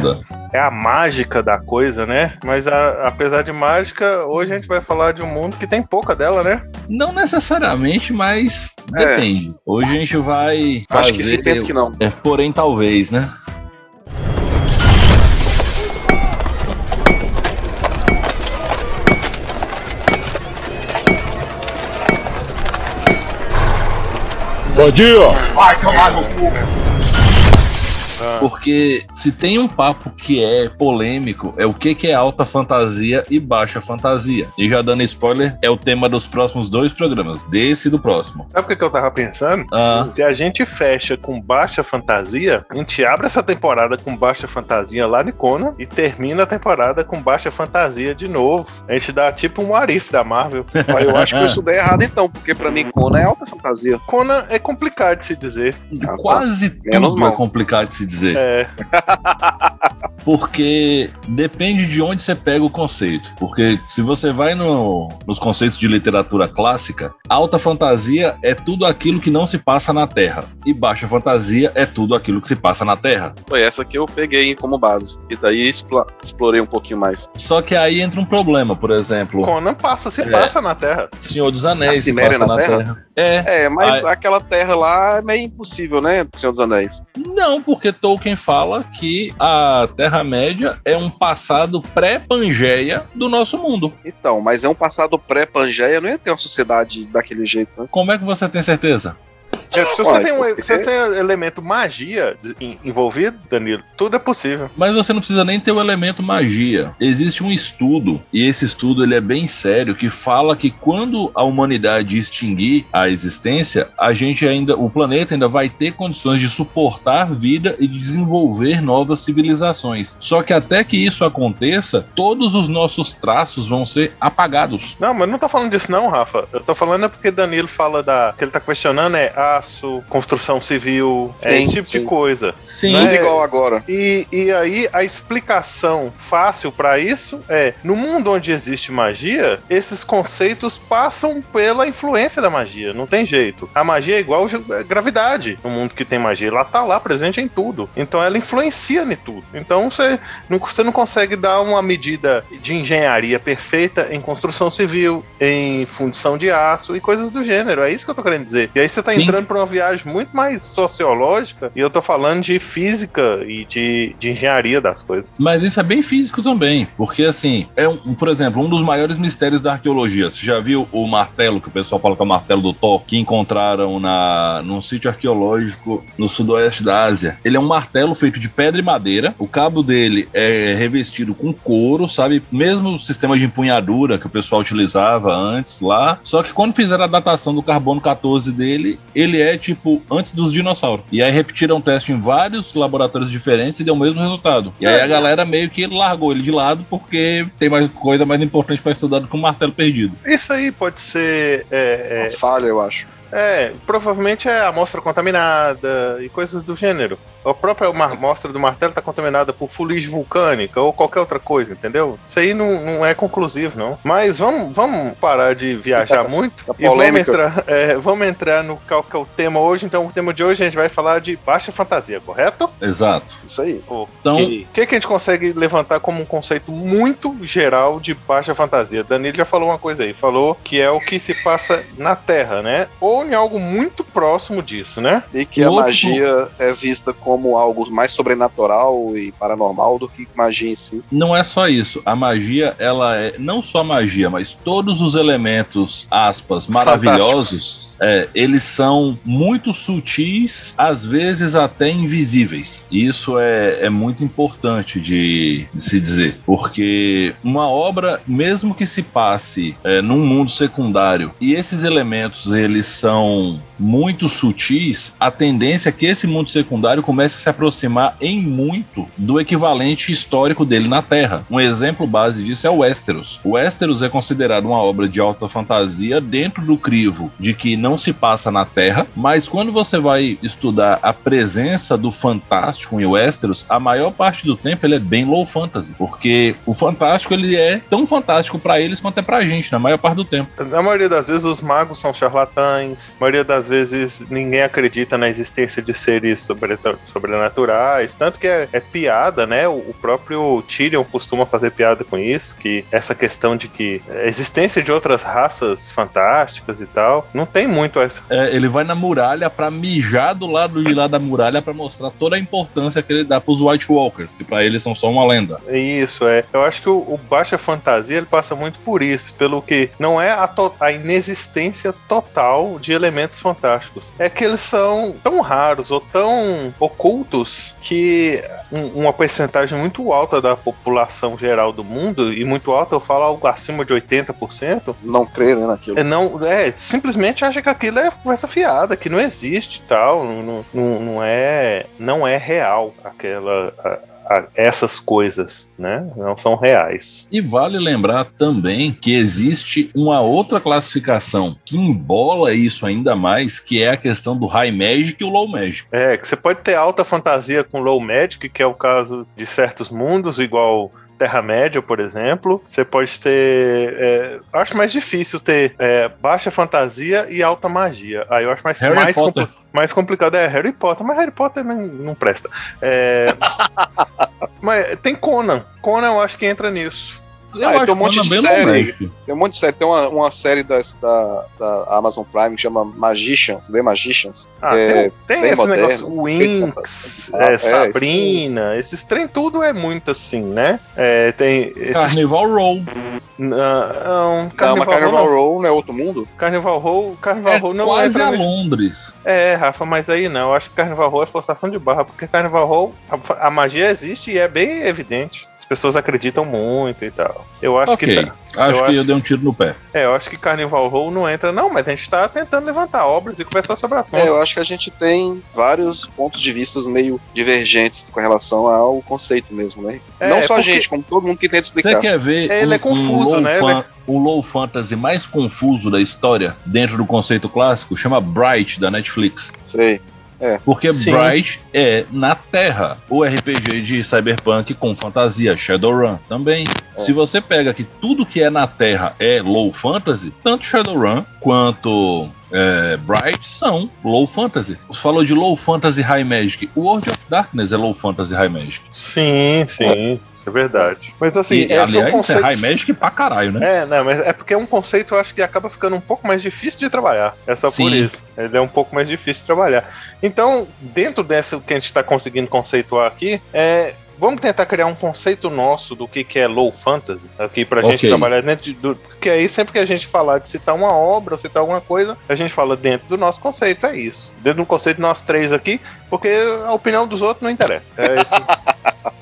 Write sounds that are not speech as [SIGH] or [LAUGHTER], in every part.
foda. É a mágica da coisa, né? Mas a- apesar de mágica, hoje a gente vai falar de um mundo que tem pouca dela, né? Não necessariamente, mas É. depende. Hoje a gente vai. Acho que se fazer- pensa que não. É, porém, talvez, né? Bom dia! Porque se tem um papo que é polêmico, é o que, que é alta fantasia e baixa fantasia. E já dando spoiler, é o tema dos próximos dois programas, desse e do próximo. Sabe o que, eu tava pensando? Ah, Se a gente fecha com baixa fantasia, a gente abre essa temporada com baixa fantasia lá de Conan e termina a temporada com baixa fantasia de novo. A gente dá tipo um arif da Marvel. [LAUGHS] Mas eu acho que eu estudei errado então, porque pra mim Conan é alta fantasia. Conan é complicado de se dizer. quase Menos tudo é mal. complicado de se dizer. É, [LAUGHS] Porque depende de onde você pega o conceito. Porque se você vai no- nos conceitos de literatura clássica, alta fantasia é tudo aquilo que não se passa na Terra. E baixa fantasia é tudo aquilo que se passa na Terra. Foi essa que eu peguei como base. E daí explorei um pouquinho mais. Só que aí entra um problema, por exemplo, Conan passa, se É. passa na Terra. Senhor dos Anéis. A se Ciméria passa na Terra? É. É, mas aquela terra lá é meio impossível, né, Senhor dos Anéis? Não, porque Tolkien fala que a Terra-média é um passado pré-Pangeia do nosso mundo. Então, mas é um passado pré-Pangeia, não ia ter uma sociedade daquele jeito, né? Como é que você tem certeza? É, se você tem um porque- se você tem elemento magia en- envolvido, Danilo, tudo é possível. Mas você não precisa nem ter o elemento magia. Existe um estudo, e esse estudo ele é bem sério, que fala que quando a humanidade extinguir a existência, a gente ainda, o planeta ainda vai ter condições de suportar vida e de desenvolver novas civilizações. Só que até que isso aconteça, todos os nossos traços vão ser apagados. Não, mas não tô falando disso não, Rafa. Eu tô falando é porque Danilo fala da. que ele tá questionando é aço, construção civil, é Sim, esse tipo sim. de coisa. Sim, Né? Tudo igual agora. E, e aí a explicação fácil pra isso é: no mundo onde existe magia, esses conceitos passam pela influência da magia. Não tem jeito. A magia é igual gravidade. No mundo que tem magia, ela tá lá presente em tudo. Então ela influencia em tudo. Então você não, você não consegue dar uma medida de engenharia perfeita em construção civil, em fundição de aço e coisas do gênero. É isso que eu tô querendo dizer. E aí você tá Sim. entrando pra uma viagem muito mais sociológica e eu tô falando de física e de, de engenharia das coisas. Mas isso é bem físico também, porque assim, é um, por exemplo, um dos maiores mistérios da arqueologia. Você já viu o martelo, que o pessoal fala que é o martelo do Thor, que encontraram na, num sítio arqueológico no sudoeste da Ásia? Ele é um martelo feito de pedra e madeira, o cabo dele é revestido com couro, sabe? Mesmo sistema de empunhadura que o pessoal utilizava antes lá, só que quando fizeram a datação do carbono 14 dele, ele é tipo antes dos dinossauros. E aí repetiram o teste em vários laboratórios diferentes e deu o mesmo resultado. E aí a galera meio que largou ele de lado porque tem mais coisa mais importante pra estudar do que um martelo perdido. Isso aí pode ser. É, Uma falha, eu acho. é, é, provavelmente é amostra contaminada e coisas do gênero. A própria amostra do martelo está contaminada por fuligem vulcânica ou qualquer outra coisa, entendeu? Isso aí não, não é conclusivo, não. Mas vamos, vamos parar de viajar [LAUGHS] muito Tá e vamos polêmica. entrar, é, vamos entrar no qual que é o tema hoje. Então, o tema de hoje a gente vai falar de baixa fantasia, correto? Exato. Isso aí. O Então- que, que que a gente consegue levantar como um conceito muito geral de baixa fantasia? Danilo já falou uma coisa aí, falou que é o que se passa na Terra, né? Ou em algo muito próximo disso, né? E que O a outro- magia é vista como algo mais sobrenatural e paranormal do que magia em si. Não é só isso. A magia, ela é não só magia, mas todos os elementos, aspas, maravilhosos. É, eles são muito sutis, às vezes até invisíveis. Isso é, é muito importante de, de se dizer, porque uma obra, mesmo que se passe é, num mundo secundário e esses elementos eles são muito sutis, a tendência é que esse mundo secundário comece a se aproximar em muito do equivalente histórico dele na Terra. Um exemplo base disso é o Westeros. O Westeros é considerado uma obra de alta fantasia dentro do crivo de que não se passa na Terra, mas quando você vai estudar a presença do fantástico em Westeros, a maior parte do tempo ele é bem low fantasy, porque o fantástico ele é tão fantástico pra eles quanto é pra gente, na maior parte do tempo. Na maioria das vezes os magos são charlatães, na maioria das vezes ninguém acredita na existência de seres sobre- sobrenaturais, tanto que é, é piada, né? O, o próprio Tyrion costuma fazer piada com isso, que essa questão de que a existência de outras raças fantásticas e tal, não tem muito essa. É, ele vai na muralha pra mijar do lado de lá da muralha pra mostrar toda a importância que ele dá pros White Walkers, que pra eles são só uma lenda. Isso, é. Eu acho que o, o Baixa Fantasia ele passa muito por isso, pelo que não é a, to- a inexistência total de elementos fantásticos. É que eles são tão raros ou tão ocultos que um- uma porcentagem muito alta da população geral do mundo, e muito alta, eu falo algo acima de 80%, Não crer né, naquilo. é, não, é, simplesmente acha que aquilo é conversa fiada, que não existe tal, não, não, não é, não é real aquela, a- a- essas coisas, né? Não são reais. E vale lembrar também que existe uma outra classificação que embola isso ainda mais, que é a questão do High Magic e o Low Magic. É, que você pode ter alta fantasia com low magic, que é o caso de certos mundos, igual Terra-média, por exemplo. Você pode ter. é, acho mais difícil ter é, baixa fantasia e alta magia. Aí eu acho mais, Harry mais, compli- mais complicado é Harry Potter, mas Harry Potter não, não presta. É, [LAUGHS] mas tem Conan. Conan eu acho que entra nisso. Eu Ah, acho tem um monte de série. Magic. Tem um monte de série. Tem uma, uma série das, da, da Amazon Prime que chama Magicians, The Magicians. Ah, É, tem, tem bem esse moderno, negócio, Winx, é, É, Sabrina, esses trem tudo é muito assim, né? É, tem esses Carnival Row. Não, Não, Carnival, mas Carnival Row, Row não é outro mundo? não. Carnival Row, Carnival É Row não quase entra a nesse- Londres. É, Rafa, mas aí não. Eu acho que Carnival Row é forçação de barra, porque Carnival Row, a, a magia existe e é bem evidente. As pessoas acreditam muito e tal. Eu acho ok, que tá. acho eu que acho- eu dei um tiro no pé. É, eu acho que Carnival Row não entra, não, mas a gente tá tentando levantar obras e conversar sobre assunto. É, eu acho que a gente tem vários pontos de vista meio divergentes com relação ao conceito mesmo, né? É, não só a porque- gente, como todo mundo que tenta Você explicar. quer ver Ele um, é confuso, um low né? fan- o low fantasy mais confuso da história dentro do conceito clássico? Chama Bright, da Netflix. Sei. Porque Sim. Bright é na Terra. O RPG de Cyberpunk com fantasia, Shadowrun também. É. Se você pega que tudo que é na Terra é low fantasy, tanto Shadowrun quanto é, Bright são low fantasy. Você falou de low fantasy high magic. O World of Darkness é low fantasy high magic. Sim, sim, isso é verdade. Mas assim, e, é, aliás, é conceitos... high magic pra caralho, né? É, não, mas é porque é um conceito, eu acho que acaba ficando um pouco mais difícil de trabalhar. É só por Sim. isso. Ele é um pouco mais difícil de trabalhar. Então, dentro dessa que a gente está conseguindo conceituar aqui, é. Vamos tentar criar um conceito nosso do que, que é low fantasy aqui pra gente Ok. trabalhar dentro de, do. Porque aí sempre que a gente falar de citar uma obra, citar alguma coisa, a gente fala dentro do nosso conceito, é isso. Dentro do conceito nós três aqui, porque a opinião dos outros não interessa. É isso. [LAUGHS]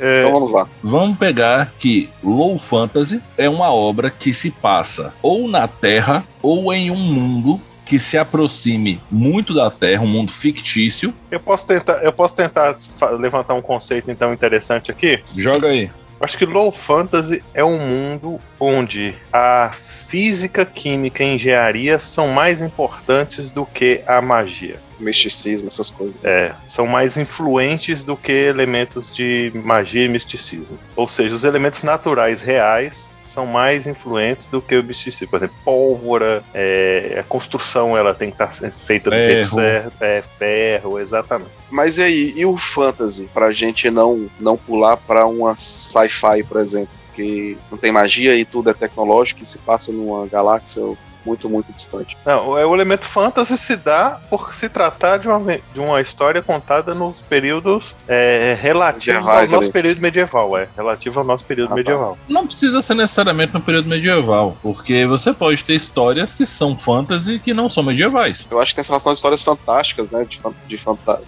É, Então vamos lá. Vamos pegar que Low Fantasy é uma obra que se passa ou na Terra ou em um mundo que se aproxime muito da Terra, um mundo fictício. Eu posso tentar, eu posso tentar levantar um conceito então interessante aqui. Joga aí. Acho que Low Fantasy é um mundo onde a física, química e engenharia são mais importantes do que a magia. Misticismo, essas coisas. É, são mais influentes do que elementos de magia e misticismo. Ou seja, os elementos naturais reais são mais influentes do que o misticismo. Por exemplo, pólvora, é, a construção ela tem que estar feita do jeito Ferro. certo, é ferro, exatamente. Mas e aí, e o fantasy? Pra gente não, não pular pra uma sci-fi, por exemplo, que não tem magia e tudo é tecnológico e se passa numa galáxia muito, muito distante. Não, é, o elemento fantasy se dá por se tratar de uma, de uma história contada nos períodos é, relativos ao Medievais nosso ali. período medieval, é. Relativo ao nosso período Ah, tá. medieval. Não precisa ser necessariamente no período medieval, porque você pode ter histórias que são fantasy que não são medievais. Eu acho que tem essa relação de histórias fantásticas, né? De, de,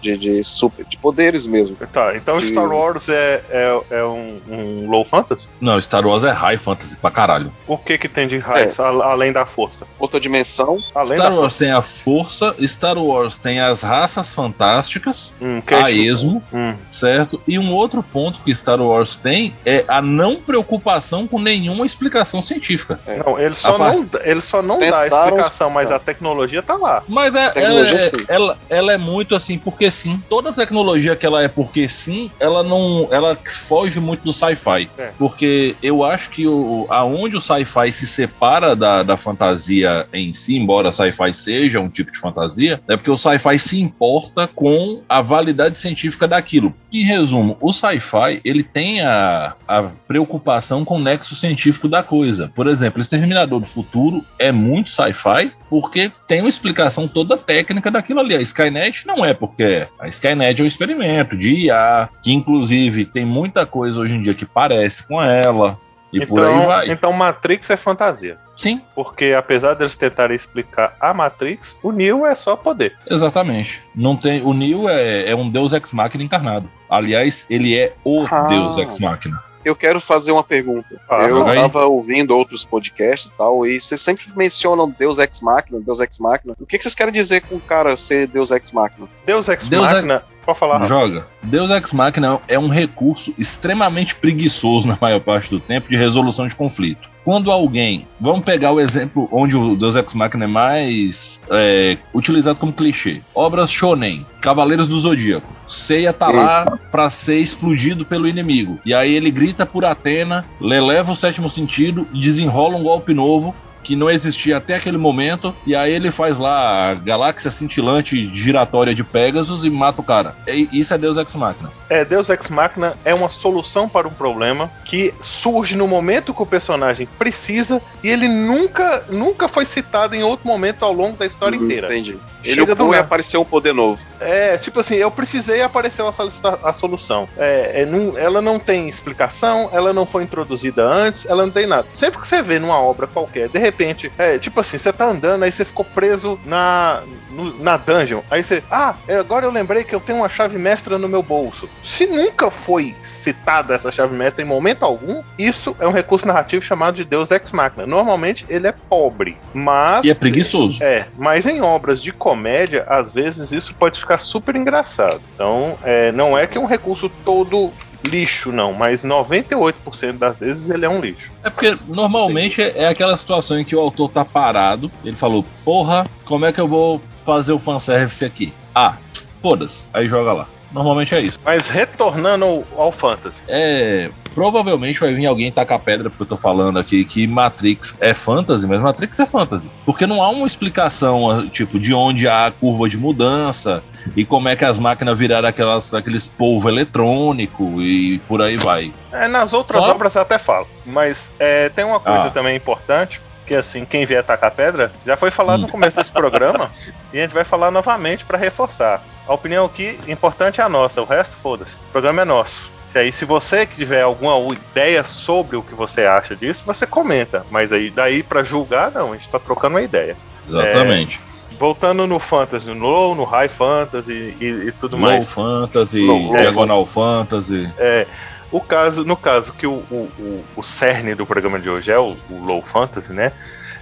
de, de super, de poderes mesmo. Tá, então De- Star Wars é, é, é um, um low fantasy? Não, Star Wars é high fantasy pra caralho. O que que tem de raios, a- além da força? Outra dimensão. Além Star da Wars tem a força, Star Wars tem as raças fantásticas, Hum, a é isso? esmo, Hum. certo? E um outro ponto que Star Wars tem é a não preocupação com nenhuma explicação científica. Não, ele só A não, ele só não dá a explicação, mas a tecnologia tá lá. Mas é, ela, é, sim. ela, ela é muito assim, porque sim. Toda tecnologia que ela é porque sim, ela não. Ela foge muito do sci-fi. É. Porque eu acho que o, aonde o sci-fi se separa da, da fantasia em si, embora sci-fi seja um tipo de fantasia, é porque o sci-fi se importa com a validade científica daquilo. Em resumo, o sci-fi ele tem a, a preocupação com o nexo científico da coisa. Por exemplo, Exterminador do Futuro é muito sci-fi porque tem uma explicação toda técnica daquilo ali. A Skynet não é porque. A Skynet é um experimento de IA, que inclusive tem muita coisa hoje em dia que parece com ela. E por aí Então, vai. então Matrix é fantasia. Sim, Porque apesar deles tentarem explicar a Matrix, o Neo é só poder. exatamente. Não tem, o Neo é, é um Deus Ex Machina encarnado. Aliás, ele é o Ah. Deus Ex Machina. Eu quero fazer uma pergunta. Ah, eu vai. tava ouvindo outros podcasts e tal, e vocês sempre mencionam Deus Ex Machina, Deus Ex Machina. O que que vocês querem dizer com o cara ser Deus Ex Machina? Deus Ex Deus Machina, pode falar. Joga. Deus Ex Machina é um recurso extremamente preguiçoso na maior parte do tempo de resolução de conflito. Quando alguém, vamos pegar o exemplo onde o Deus Ex Machina é mais é, utilizado como clichê. Obras shonen, Cavaleiros do Zodíaco. Seiya tá lá pra ser explodido pelo inimigo. E aí ele grita por Atena, leva o sétimo sentido e desenrola um golpe novo que não existia até aquele momento, e aí ele faz lá a galáxia cintilante giratória de Pegasus e mata o cara. E isso é Deus Ex Machina. É, Deus Ex Machina é uma solução para um problema que surge no momento que o personagem precisa e ele nunca, nunca foi citado em outro momento ao longo da história inteira. Entendi. Ele Chega do e apareceu um poder novo. É, tipo assim, eu precisei e apareceu a, a solução. É, é, não- ela não tem explicação, ela não foi introduzida antes, ela não tem nada. Sempre que você vê numa obra qualquer, de repente, é tipo assim, você tá andando, aí você ficou preso na, no- na dungeon. Aí você, ah, é, agora eu lembrei que eu tenho uma chave mestra no meu bolso. Se nunca foi citada essa chave mestra em momento algum, isso é um recurso narrativo chamado de Deus Ex Machina. Normalmente ele é pobre, mas. E é preguiçoso. É, mas em obras de comédia, às vezes isso pode ficar super engraçado. Então, é, não é que é um recurso todo lixo, não, mas 98% das vezes ele é um lixo. É porque normalmente é é aquela situação em que o autor tá parado, ele falou, porra, como é que eu vou fazer o fanservice aqui? Ah, foda-se, aí joga lá. Normalmente é isso. Mas retornando ao, fantasy, É. Provavelmente vai vir alguém tacar pedra porque eu tô falando aqui que Matrix é fantasy, mas Matrix é fantasy. Porque não há uma explicação, tipo, de onde há a curva de mudança e como é que as máquinas viraram aquelas, aqueles polvo eletrônico e por aí vai. é, nas outras Só- obras eu até falo, mas é, tem uma coisa Ah. também importante. Que assim, quem vier tacar pedra, já foi falado no começo desse programa, [LAUGHS] e a gente vai falar novamente para reforçar. A opinião aqui importante é a nossa, o resto foda-se. O programa é nosso. E aí, se você tiver alguma ideia sobre o que você acha disso, você comenta. Mas aí, daí pra julgar, não, a gente tá trocando uma ideia. Exatamente. Voltando no fantasy, no low, no high fantasy e, e tudo Low mais. fantasy, Low- diagonal fantasy. É, o caso, no caso que o, o, o, o cerne do programa de hoje é o, o low fantasy, né?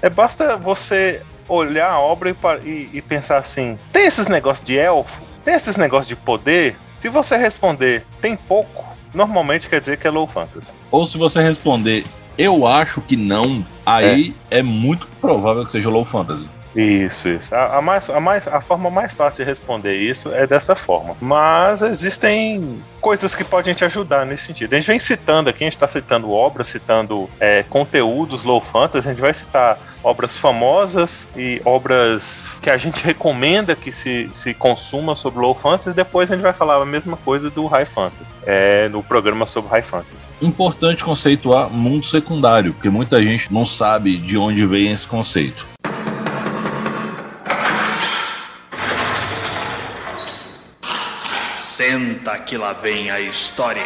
É basta você olhar a obra e, e- e pensar assim: tem esses negócios de elfo? Tem esses negócios de poder? Se você responder tem pouco, normalmente quer dizer que é low fantasy. Ou se você responder, eu acho que não, aí é, muito provável que seja low fantasy. Isso, isso. A, a mais, a, mais, a forma mais fácil de responder isso é dessa forma. Mas existem coisas que podem te ajudar nesse sentido. A gente vem citando aqui, a gente está citando obras, citando é, conteúdos low fantasy, a gente vai citar obras famosas e obras que a gente [LAUGHS] recomenda que se, se consuma sobre low fantasy, depois a gente vai falar a mesma coisa do high fantasy, é, no programa sobre high fantasy. Importante conceituar mundo secundário, porque muita gente não sabe de onde vem esse conceito. Senta que lá vem a história.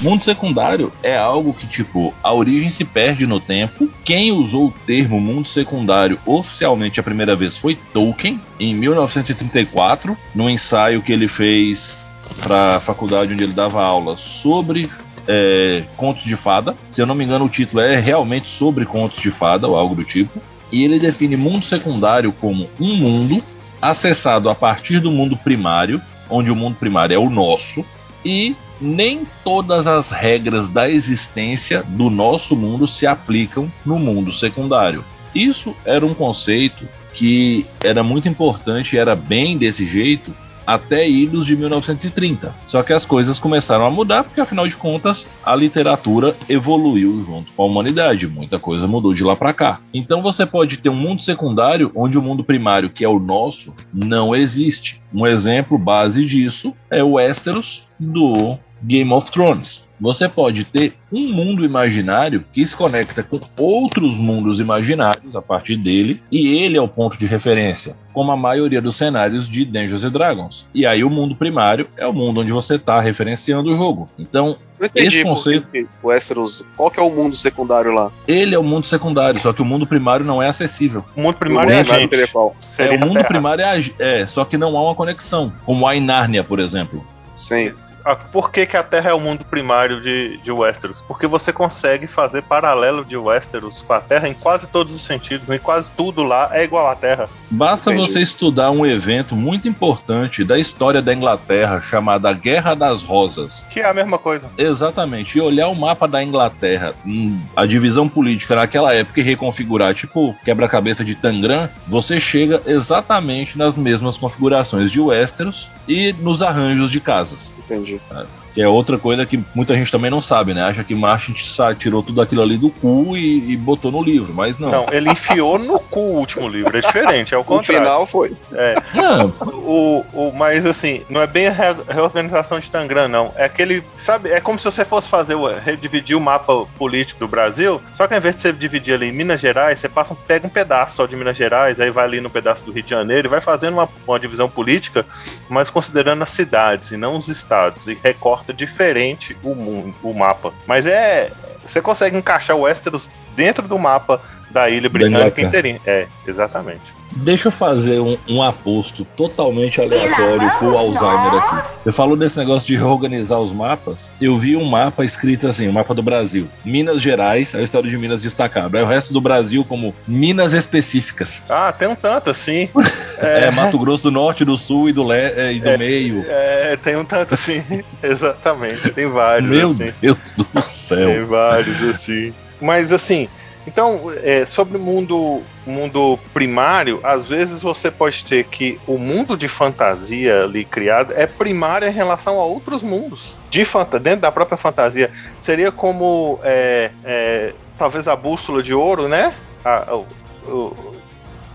Mundo secundário é algo que, tipo, a origem se perde no tempo. Quem usou o termo mundo secundário oficialmente a primeira vez foi Tolkien, em 1934, no ensaio que ele fez para a faculdade onde ele dava aula sobre é, contos de fada. Se eu não me engano, o título é realmente sobre contos de fada ou algo do tipo. E ele define mundo secundário como um mundo acessado a partir do mundo primário, onde o mundo primário é o nosso, e nem todas as regras da existência do nosso mundo se aplicam no mundo secundário. Isso era um conceito que era muito importante, era bem desse jeito até idos de 1930. Só que as coisas começaram a mudar porque, afinal de contas, a literatura evoluiu junto com a humanidade. Muita coisa mudou de lá para cá. Então você pode ter um mundo secundário onde o mundo primário, que é o nosso, não existe. Um exemplo base disso é o Westeros do Game of Thrones. Você pode ter um mundo imaginário que se conecta com outros mundos imaginários a partir dele, e ele é o ponto de referência, como a maioria dos cenários de Dungeons Dragons. E aí o mundo primário é o mundo onde você está referenciando o jogo. Então, Não entendi esse conceito, o Westeros, qual que é o mundo secundário lá? ele é o mundo secundário, só que o mundo primário não é acessível. O mundo primário é a gente. seria qual? Seria é, o a mundo Terra. primário é, a- é, só que não há uma conexão, como há em Nárnia, por exemplo. Sim. Ah, Por que, que a Terra é o mundo primário de, de Westeros? Porque você consegue fazer paralelo de Westeros com a Terra em quase todos os sentidos. Em quase tudo lá é igual à Terra. Basta Entendi. você estudar um evento muito importante da história da Inglaterra chamada Guerra das Rosas. Que é a mesma coisa. Exatamente, e olhar o mapa da Inglaterra, hum, a divisão política naquela época e reconfigurar, tipo quebra-cabeça de Tangram, você chega exatamente nas mesmas configurações de Westeros e nos arranjos de casas. Entendi. Andrew. Que é outra coisa que muita gente também não sabe, né? Acha que Martin tirou tudo aquilo ali do cu e, e botou no livro, mas não. Não, ele enfiou no cu o último livro. É diferente, é o [LAUGHS] O contrário. final foi. É, Não, o, o, mas assim, não é bem a re- reorganização de Tangram, não. É aquele. Sabe, é como se você fosse fazer o, redividir o mapa político do Brasil. Só que ao invés de você dividir ali em Minas Gerais, você passa um, pega um pedaço só de Minas Gerais, aí vai ali no pedaço do Rio de Janeiro e vai fazendo uma, uma divisão política, mas considerando as cidades e não os estados. E recorta diferente o mundo, o mapa. Mas é. Você consegue encaixar o Westeros dentro do mapa da ilha britânica inteirinha. É, exatamente. Deixa eu fazer um, um aposto totalmente aleatório, full Alzheimer aqui. Você falou desse negócio de reorganizar os mapas. Eu vi um mapa escrito assim, o mapa do Brasil. Minas Gerais, a história de Minas destacado. Aí o resto do Brasil como Minas específicas. Ah, tem um tanto assim. [LAUGHS] É, Mato Grosso do Norte, do Sul e do, le é, e do meio. É, tem um tanto assim, [LAUGHS] exatamente. Tem vários Meu assim. Deus do céu. Tem vários assim. Mas assim, então, é, sobre o mundo, mundo primário, às vezes você pode ter que o mundo de fantasia ali criado é primário em relação a outros mundos. De fanta dentro da própria fantasia. Seria como é, é, talvez a bússola de ouro, né? A- o- o-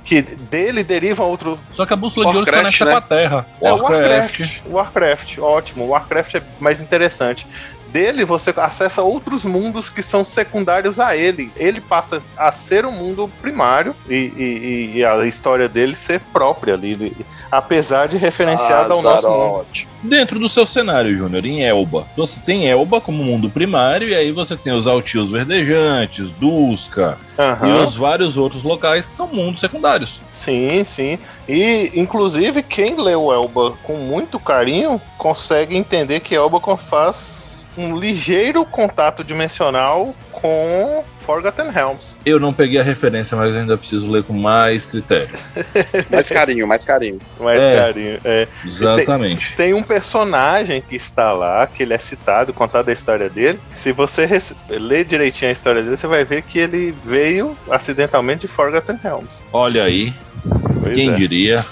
que dele deriva outro, Só que a bússola de ouro se Warcraft, conecta né? com a Terra. é o Warcraft. Warcraft, ótimo. O Warcraft é mais interessante. Dele você acessa outros mundos que são secundários a ele. Ele passa a ser um mundo primário e, e- e a história dele ser própria ali. Apesar de referenciada ao nosso mundo. Dentro do seu cenário, Júnior, em Elba. Você tem Elba como mundo primário, e aí você tem os Altios Verdejantes, Dusca e Aham. os vários outros locais que são mundos secundários. Sim, sim. E, inclusive, quem leu Elba com muito carinho consegue entender que Elba faz um ligeiro contato dimensional com Forgotten Realms. Eu não peguei a referência, mas ainda preciso ler com mais critério. [LAUGHS] Mais carinho, mais carinho. Mais É. carinho. É. Exatamente. Tem um personagem que está lá, que ele é citado, contado a história dele. Se você ler direitinho a história dele, você vai ver que ele veio acidentalmente de Forgotten Realms. Olha aí, Pois quem é. diria.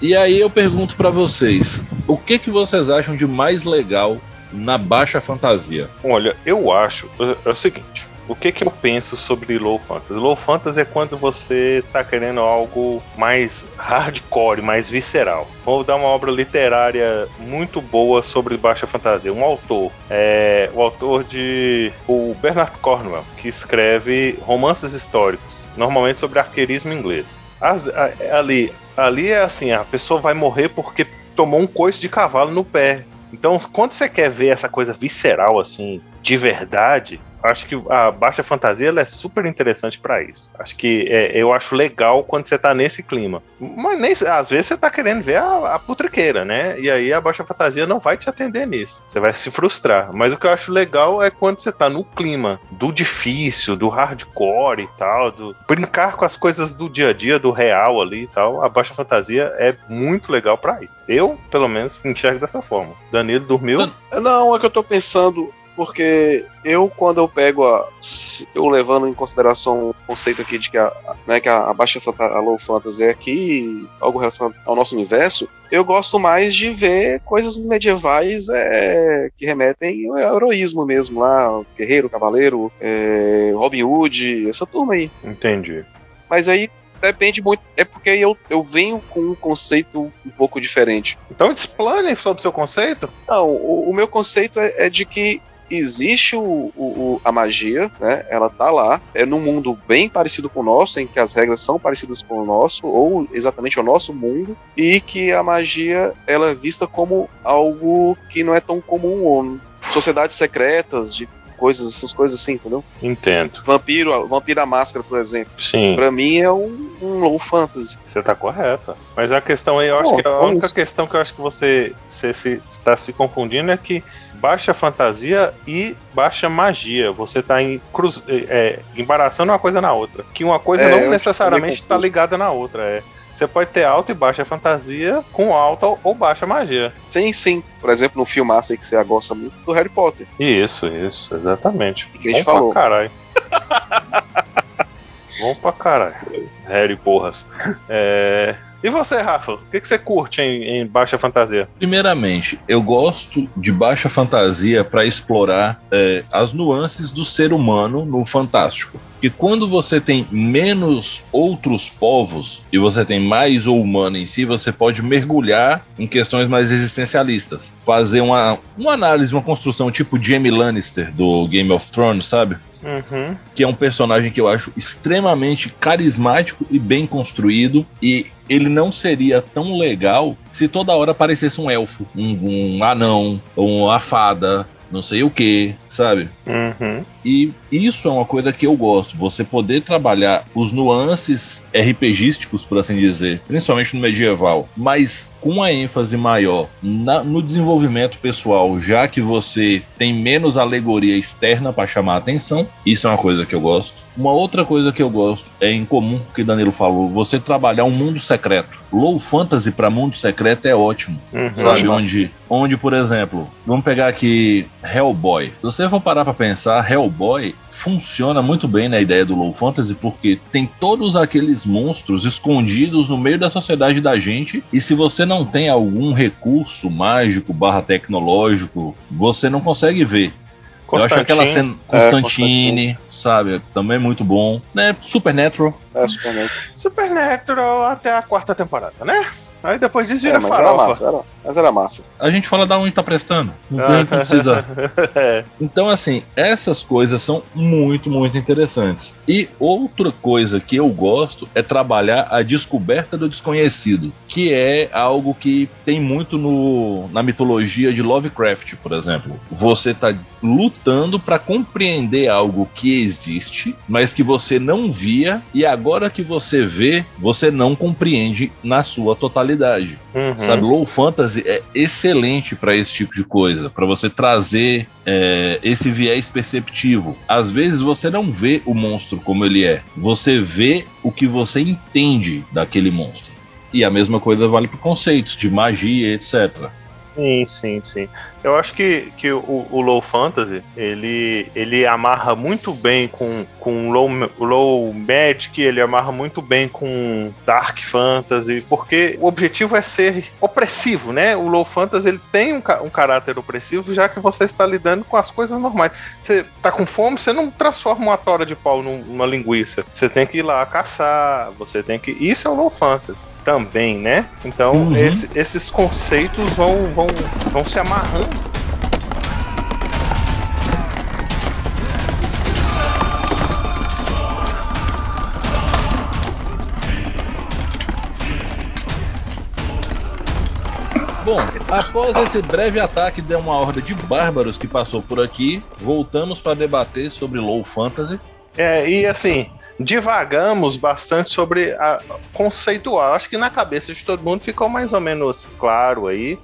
E aí eu pergunto pra vocês, o que que vocês acham de mais legal na baixa fantasia? Olha, eu acho. É, é o seguinte. O que, que eu penso sobre low fantasy? Low fantasy é quando você tá querendo algo mais hardcore, mais visceral. Vou dar uma obra literária muito boa sobre baixa fantasia. Um autor, é, o autor de o Bernard Cornwell, que escreve romances históricos, normalmente sobre arqueirismo inglês. As- a- ali, ali é assim, a pessoa vai morrer porque tomou um coice de cavalo no pé. Então, quando você quer ver essa coisa visceral, assim, de verdade, Acho que a baixa fantasia ela é super interessante para isso. Acho que é, eu acho legal quando você tá nesse clima. Mas nem, às vezes você tá querendo ver a, a putriqueira, né? E aí a baixa fantasia não vai te atender nisso. Você vai se frustrar. Mas o que eu acho legal é quando você tá no clima do difícil, do hardcore e tal, do brincar com as coisas do dia a dia, do real ali e tal. A baixa fantasia é muito legal para isso. Eu, pelo menos, enxergo dessa forma. Danilo dormiu? Não, é que eu tô pensando, porque eu, quando eu pego a. Eu levando em consideração o conceito aqui de que a, né, que a, baixa a low fantasy é aqui algo relacionado ao nosso universo, eu gosto mais de ver coisas medievais é, que remetem ao heroísmo mesmo lá, guerreiro, cavaleiro, é, Robin Hood, essa turma aí. Entendi. Mas aí depende muito. É porque eu, eu venho com um conceito um pouco diferente. Então explane sobre o seu conceito. Não, o, o meu conceito é, é, de que existe o, o, a magia, né? Ela tá lá. É num mundo bem parecido com o nosso, em que as regras são parecidas com o nosso, ou exatamente o nosso mundo, e que a magia ela é vista como algo que não é tão comum. Ou sociedades secretas de coisas, essas coisas assim, entendeu? Entendo. Vampiro, Vampiro Máscara, por exemplo. Sim. Pra mim é um, um low fantasy. Você tá correta. Mas a questão aí, eu acho que a é única isso. questão que eu acho que você, você se, está se confundindo é que baixa fantasia e baixa magia. Você tá em cruz, é, embaraçando uma coisa na outra. Que uma coisa É, não necessariamente está ligada na outra. É. Você pode ter alta e baixa fantasia com alta ou baixa magia. Sim, sim. Por exemplo, no filmaço aí que você gosta muito do Harry Potter. Isso, isso, exatamente. E que a gente Bom falou. pra caralho. [LAUGHS] Bom pra caralho. Harry porras. É... E você, Rafa? O que, você curte em, em baixa fantasia? Primeiramente, eu gosto de baixa fantasia para explorar é, as nuances do ser humano no fantástico. Que quando você tem menos outros povos e você tem mais o humano em si, você pode mergulhar em questões mais existencialistas. Fazer uma, uma análise, uma construção tipo Jaime Lannister do Game of Thrones, sabe? Uhum. que é um personagem que eu acho extremamente carismático e bem construído e ele não seria tão legal se toda hora aparecesse um elfo, um, um anão, uma fada, não sei o que, sabe? Uhum. E isso é uma coisa que eu gosto, você poder trabalhar os nuances RPGísticos, por assim dizer, principalmente no medieval, mas com uma ênfase maior na- no desenvolvimento pessoal, já que você tem menos alegoria externa para chamar a atenção. Isso é uma coisa que eu gosto. Uma outra coisa que eu gosto é em comum que Danilo falou, você trabalhar um mundo secreto. Low fantasy para mundo secreto é ótimo. Uhum. Sabe onde, onde, por exemplo, vamos pegar aqui Hellboy. Se você for parar pra pensar, Hellboy funciona muito bem na ideia do low fantasy porque tem todos aqueles monstros escondidos no meio da sociedade da gente e se você não tem algum recurso mágico barra tecnológico, você não consegue ver. Eu acho aquela cena É, Constantine, sabe, também muito bom, né? Supernatural. É, Superman. Supernatural até a quarta temporada, né? Aí depois disso É, vira mas era farofa. massa, era, mas era massa. A gente fala da onde tá prestando. Não, Ah. precisa [LAUGHS] É. Então, assim, essas coisas são muito, muito interessantes. E outra coisa que eu gosto é trabalhar a descoberta do desconhecido, que é algo que tem muito no, na mitologia de Lovecraft, por exemplo. Você tá lutando para compreender algo que existe, mas que você não via, e agora que você vê, você não compreende na sua totalidade. Uhum. Sabe, low fantasy é excelente para esse tipo de coisa, para você trazer é, esse viés perceptivo. Às vezes você não vê o monstro como ele é, você vê o que você entende daquele monstro. E a mesma coisa vale para conceitos de magia, etc. Sim, sim, sim. Eu acho que, que o, o Low Fantasy, ele, ele amarra muito bem com, com low, low Magic, ele amarra muito bem com Dark Fantasy, porque o objetivo é ser opressivo, né? O Low Fantasy, ele tem um, um caráter opressivo, já que você está lidando com as coisas normais. Você tá com fome, você não transforma uma tora de pau num- numa linguiça. Você tem que ir lá caçar, você tem que... Isso é o Low Fantasy também, né? Então, Uhum. esse- esses conceitos vão, vão, vão se amarrando após esse breve ataque de uma horda de bárbaros que passou por aqui, voltamos para debater sobre low fantasy. É, e assim, divagamos bastante sobre a conceitual. Acho que na cabeça de todo mundo ficou mais ou menos claro aí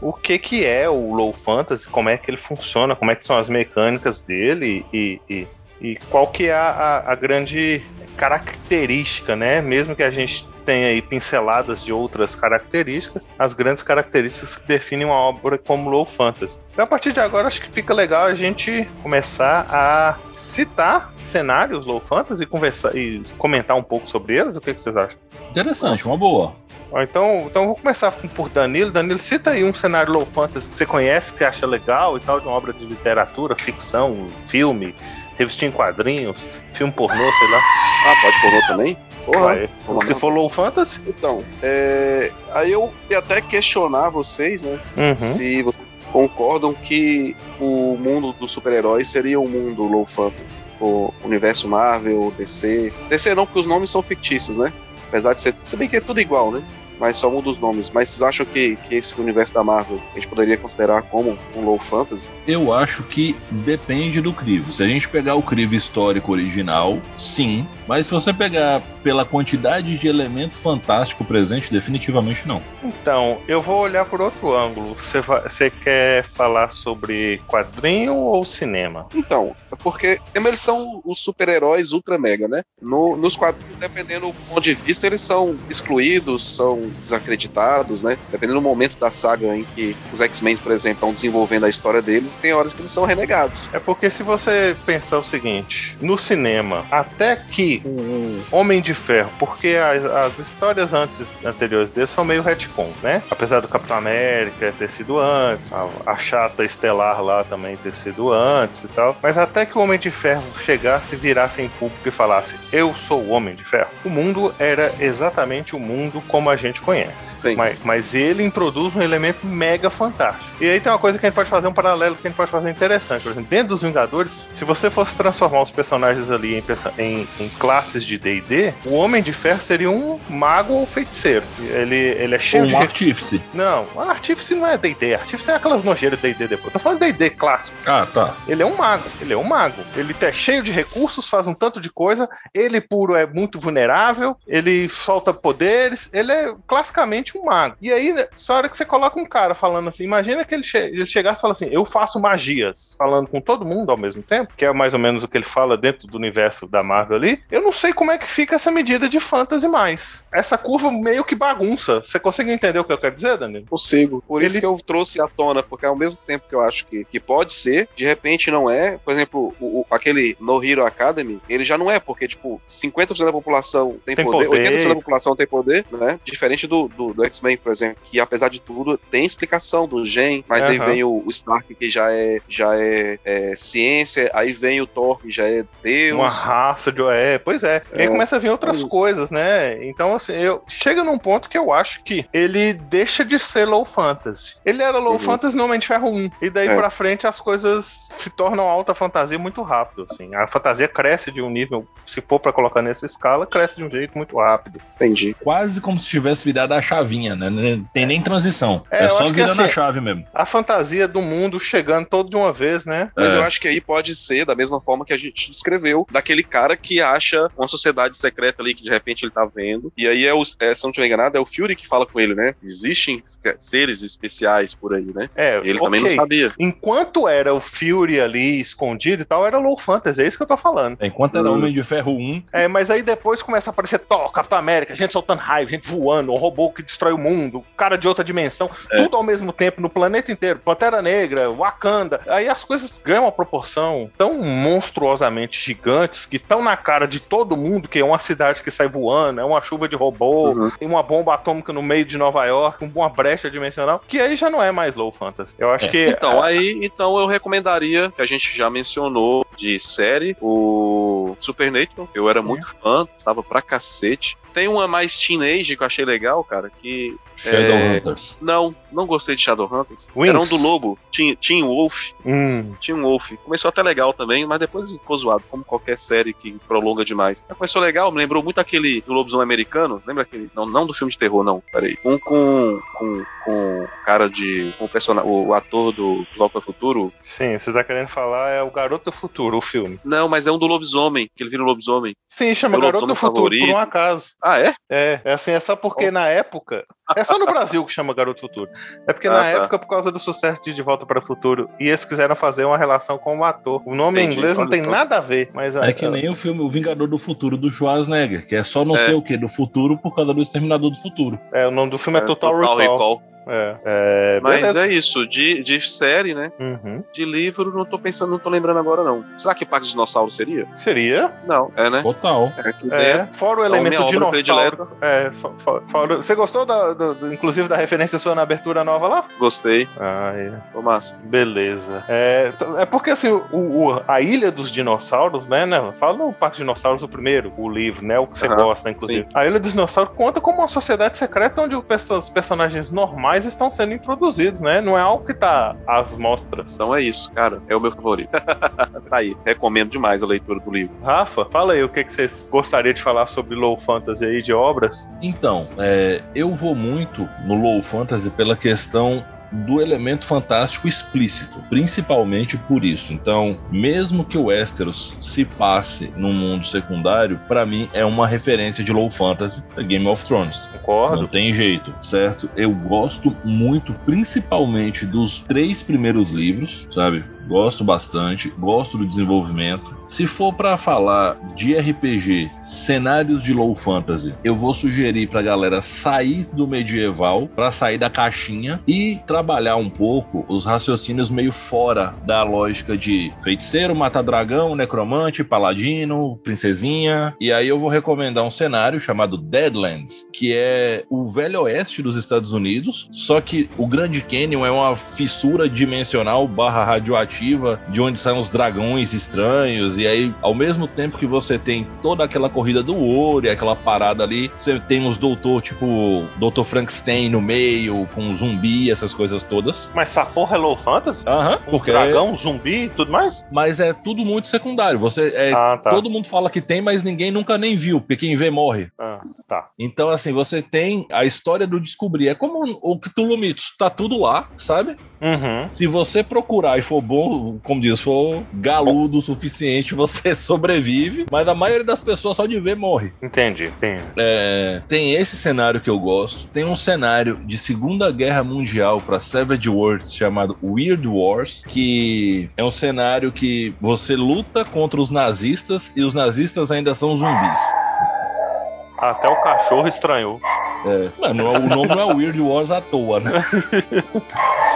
o que que é o low fantasy, como é que ele funciona, como é que são as mecânicas dele e, e, e qual que é a, a, grande característica, né? Mesmo que a gente tenha aí pinceladas de outras características, as grandes características que definem uma obra como low fantasy. Então, a partir de agora, acho que fica legal a gente começar a citar cenários low fantasy e conversar e comentar um pouco sobre eles. O que, que vocês acham? Interessante, uma boa. Então, então vou começar com- por Danilo. Danilo, cita aí um cenário low fantasy que você conhece, que você acha legal e tal, de uma obra de literatura, ficção, filme, revistinha em quadrinhos, filme pornô, sei lá. Ah, pode pornô também? Porra. Vamos Se for low fantasy, Então, é, aí eu ia até questionar vocês, né? uhum. Se vocês concordam que o mundo dos super-heróis seria um mundo low fantasy. O universo Marvel, DC. DC não, porque os nomes são fictícios, né? Apesar de ser. Se bem que é tudo igual, né? Mas só muda os nomes. Mas vocês acham que, que esse universo da Marvel a gente poderia considerar como um low fantasy? Eu acho que depende do crivo. Se a gente pegar o crivo histórico original, sim. Mas se você pegar pela quantidade de elemento fantástico presente, definitivamente não. Então, eu vou olhar por outro ângulo. Você, quer falar sobre quadrinho ou cinema? Então, é porque eles são os super-heróis ultra mega, né? No- nos quadrinhos, dependendo do ponto de vista, eles são excluídos, são desacreditados, né? Dependendo do momento da saga em que os X-Men, por exemplo, estão desenvolvendo a história deles, tem horas que eles são renegados. É porque se você pensar o seguinte, no cinema, até que o Homem de Ferro, porque as, as histórias antes anteriores dele são meio retcon, né? Apesar do Capitão América ter sido antes, a, a chata estelar lá também ter sido antes e tal, mas até que o Homem de Ferro chegasse, virasse em público e falasse: "Eu sou o Homem de Ferro". O mundo era exatamente o mundo como a gente conhece. Sim. Mas, mas ele introduz um elemento mega fantástico. E aí tem uma coisa que a gente pode fazer um paralelo que a gente pode fazer interessante. Por exemplo, dentro dos Vingadores, se você fosse transformar os personagens ali em, em- em classes de D&D, o Homem de Ferro seria um mago ou feiticeiro. Ele, ele é cheio Ou de um artífice. Não, artífice não é D&D. Artífice é aquelas nojeiras de D&D depois. Eu tô falando D&D clássico. Ah, tá. Ele é um mago, ele é um mago. Ele é cheio de recursos, faz um tanto de coisa. Ele puro é muito vulnerável, ele solta poderes, ele é classicamente um mago. E aí, né, só a hora que você coloca um cara falando assim, imagina que ele, che ele chegasse e fala assim: Eu faço magias, falando com todo mundo ao mesmo tempo, que é mais ou menos o que ele fala dentro do universo da Marvel ali. Eu não sei como é que fica essa medida de fantasy mais. Essa curva meio que bagunça. Você consegue entender o que eu quero dizer, Danilo? Consigo. Por isso Ele- que eu trouxe à tona, porque ao mesmo tempo que eu acho que, que pode ser, de repente não é. Por exemplo, o, o- aquele No Hero Academy, ele já não é, porque, tipo, 50% da população tem, Tem poder, poder. 80% da população tem poder, né? Diferente do, do, do X-Men, por exemplo, que apesar de tudo, tem explicação do gen, mas aí Aham. vem o, o Stark, que já é, já é, é, ciência, aí vem o Thor, que já é Deus. Uma raça de. É, pois é. E aí É. começa a vir outras coisas, né? Então, assim, eu chega num ponto que eu acho que ele deixa de ser low fantasy. Ele era low Uhum. fantasy no Homem de Ferro 1. E daí É. pra frente as coisas se tornam alta fantasia muito rápido. Assim. A fantasia cresce de um nível, se for pra colocar nessa escala, cresce de um jeito muito rápido. Entendi. Quase como se tivesse virado a chavinha, né? Não tem nem transição. É, É, só virando assim- a chave mesmo. A fantasia do mundo chegando todo de uma vez, né? Mas É. eu acho que aí pode ser da mesma forma que a gente descreveu, daquele cara que acha uma sociedade secreta ali que de repente ele tá vendo. E aí é o, é, se não estiver enganado, é o Fury que fala com ele, né? Existem seres especiais por aí, né? É, E ele também não sabia. Enquanto era o Fury ali escondido e tal, era low fantasy, é isso que eu tô falando. Enquanto era Hum. Homem de Ferro 1, É, mas aí depois começa a aparecer Thor, Capitão América, gente soltando raio, gente voando, o robô que destrói o mundo, cara de outra dimensão, É. tudo ao mesmo tempo, no planeta inteiro. Pantera Negra, Wakanda. Aí as coisas ganham uma proporção tão monstruosamente gigantes que estão na cara de todo mundo, que é uma cidade que sai voando, é uma chuva de robô, Uhum. tem uma bomba atômica no meio de Nova York, uma brecha dimensional, que aí já não é mais low fantasy. Eu acho É. que Então, aí então eu recomendaria, que a gente já mencionou de série, o Supernatural. Eu era muito fã, estava pra cacete. Tem uma mais teenage que eu achei legal, cara, que. Shadowhunters. Não, não gostei de Shadowhunters. Winx. Era um do Lobo, tinha, um Wolf, Hum, tinha um Wolf. Começou até legal também, mas depois ficou zoado, como qualquer série que prolonga demais. Mas começou legal, me lembrou muito aquele do Lobisomem Americano. Lembra aquele? Não, não do filme de terror, não. Peraí. Um com. com, com o cara de. Com o, person... o ator do Volta ao Futuro. sim, você tá querendo falar é o Garoto do Futuro, o filme. Não, mas é um do lobisomem, que ele vira um lobisomem. Sim, chama Meu Garoto do Futuro, por favorito. um acaso. Ah, é? É, é assim, é só porque na época. É só no Brasil que chama Garoto Futuro. É porque Ah, na tá. época, por causa do sucesso de De Volta para o Futuro, e eles quiseram fazer uma relação com o ator. O nome em Entendi, inglês não tem nada a ver, mas É que nem o filme O Vingador do Futuro do Schwarzenegger, que é só não É. sei o que do futuro por causa do Exterminador do Futuro. é, o nome do filme é, Total, Recall. É, é, Mas beleza. é isso, de, de série, né? Uhum. De livro, não tô pensando, não tô lembrando agora, não. Será que Parque de Dinossauro seria? Seria. Não, é, né? Total. É, É, fora o Então, elemento dinossauro. É, fo- fo- fora- você gostou, da, do- do- inclusive, da referência sua na abertura nova lá? Gostei. Ah, é. Massa. Beleza. É, é porque assim, o, o- a Ilha dos Dinossauros, né? né fala no Parque dos Dinossauros o primeiro, o livro, né? O que você Aham, gosta, inclusive. A Ilha dos Dinossauros conta como uma sociedade secreta onde o os personagens normais estão sendo introduzidos, né? Não é algo que tá às mostras. Então é isso, cara. É o meu favorito. [LAUGHS] tá aí. Recomendo demais a leitura do livro. Rafa, fala aí o que, que vocês gostariam de falar sobre low fantasy aí de obras. Então, é, eu vou muito no Low Fantasy pela questão do elemento fantástico explícito, principalmente por isso. Então, mesmo que o Westeros se passe num mundo secundário, pra mim é uma referência de Low Fantasy, é Game of Thrones. Não Concordo. tem jeito, certo? Eu gosto muito, principalmente dos três primeiros livros, sabe? Gosto bastante, gosto do desenvolvimento. Se for pra falar de RPG, cenários de low fantasy, eu vou sugerir pra galera sair do medieval, pra sair da caixinha e trabalhar um pouco os raciocínios meio fora da lógica de feiticeiro, mata dragão, necromante, paladino, princesinha. E aí eu vou recomendar um cenário chamado Deadlands, que é o velho oeste dos Estados Unidos, só que o Grande Canyon é uma fissura dimensional barra radioativa de onde saem os dragões estranhos e aí ao mesmo tempo que você tem toda aquela corrida do ouro e aquela parada ali, você tem os doutor tipo Dr. Frankenstein no meio com zumbi, essas coisas todas. Mas essa porra é low fantasy? Aham, Com porque dragão, zumbi e tudo mais? mas é tudo muito secundário. Você é ah, tá. Todo mundo fala que tem, mas ninguém nunca nem viu, porque quem vê morre. Ah, tá. Então, assim, você tem a história do descobrir. É como o Cthulhu Mythos, tá tudo lá, sabe? Uhum. Se você procurar e for bom, como diz, for galudo o suficiente, você [LAUGHS] sobrevive, mas a maioria das pessoas só de ver morre. Entendi, entendi. É, tem esse cenário que eu gosto. Tem um cenário de Segunda Guerra Mundial para Savage Worlds chamado Weird Wars, que é um cenário que você luta contra os nazistas e os nazistas ainda são zumbis. Até o cachorro estranhou. É, é- o nome não é Weird Wars à toa, né? [LAUGHS]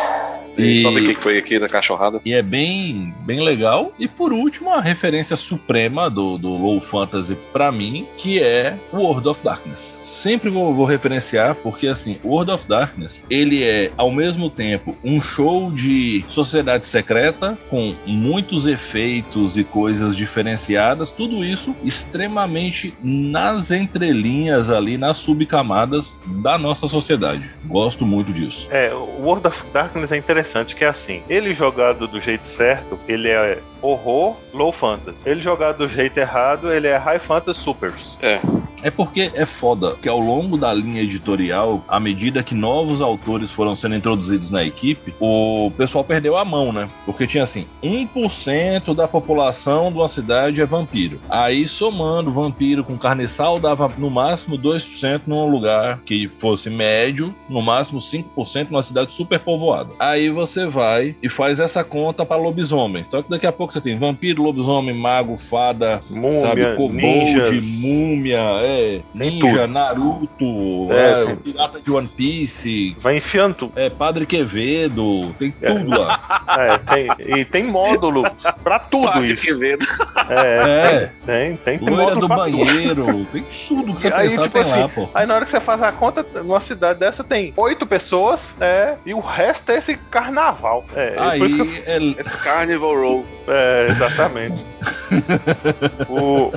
E... Só ver o que foi aqui da cachorrada. E é bem, bem legal. E por último, a referência suprema do, do Low Fantasy pra mim, que é World of Darkness. Sempre vou, vou referenciar, porque assim, World of Darkness, ele é ao mesmo tempo um show de sociedade secreta, com muitos efeitos e coisas diferenciadas, tudo isso extremamente nas entrelinhas ali, nas subcamadas da nossa sociedade. Gosto muito disso. É, o World of Darkness é interessante, que é assim, ele jogado do jeito certo, ele é horror, low fantasy. Ele jogado do jeito errado, ele é high fantasy supers. É porque é foda que ao longo da linha editorial, à medida que novos autores foram sendo introduzidos na equipe, o pessoal perdeu a mão, né? Porque tinha assim, 1% da população de uma cidade é vampiro. Aí somando vampiro com carniçal dava no máximo 2% num lugar que fosse médio, no máximo 5% numa cidade super povoada. Aí você vai e faz essa conta para lobisomens. Então daqui a pouco você tem vampiro, lobisomem, mago, fada, Múmia, sabe, kobold, ninjas. múmia, é, Tem ninja, Naruto, É, é, tem- pirata de One Piece, Vai enfiando tudo. é, Padre Quevedo, tem É. tudo lá. [LAUGHS] É, tem, e tem módulo pra tudo Pode isso. ver. É, É, tem, tem, tem loira módulo do pra tudo. banheiro, tem tudo que você Aí, pensar tipo tem assim, lá, pô. Aí na hora que você faz a conta, numa cidade dessa tem oito pessoas, é, e o resto é esse carnaval. É, Aí, por isso que eu, é, Esse Carnival Row. é, exatamente. [LAUGHS] [LAUGHS] O-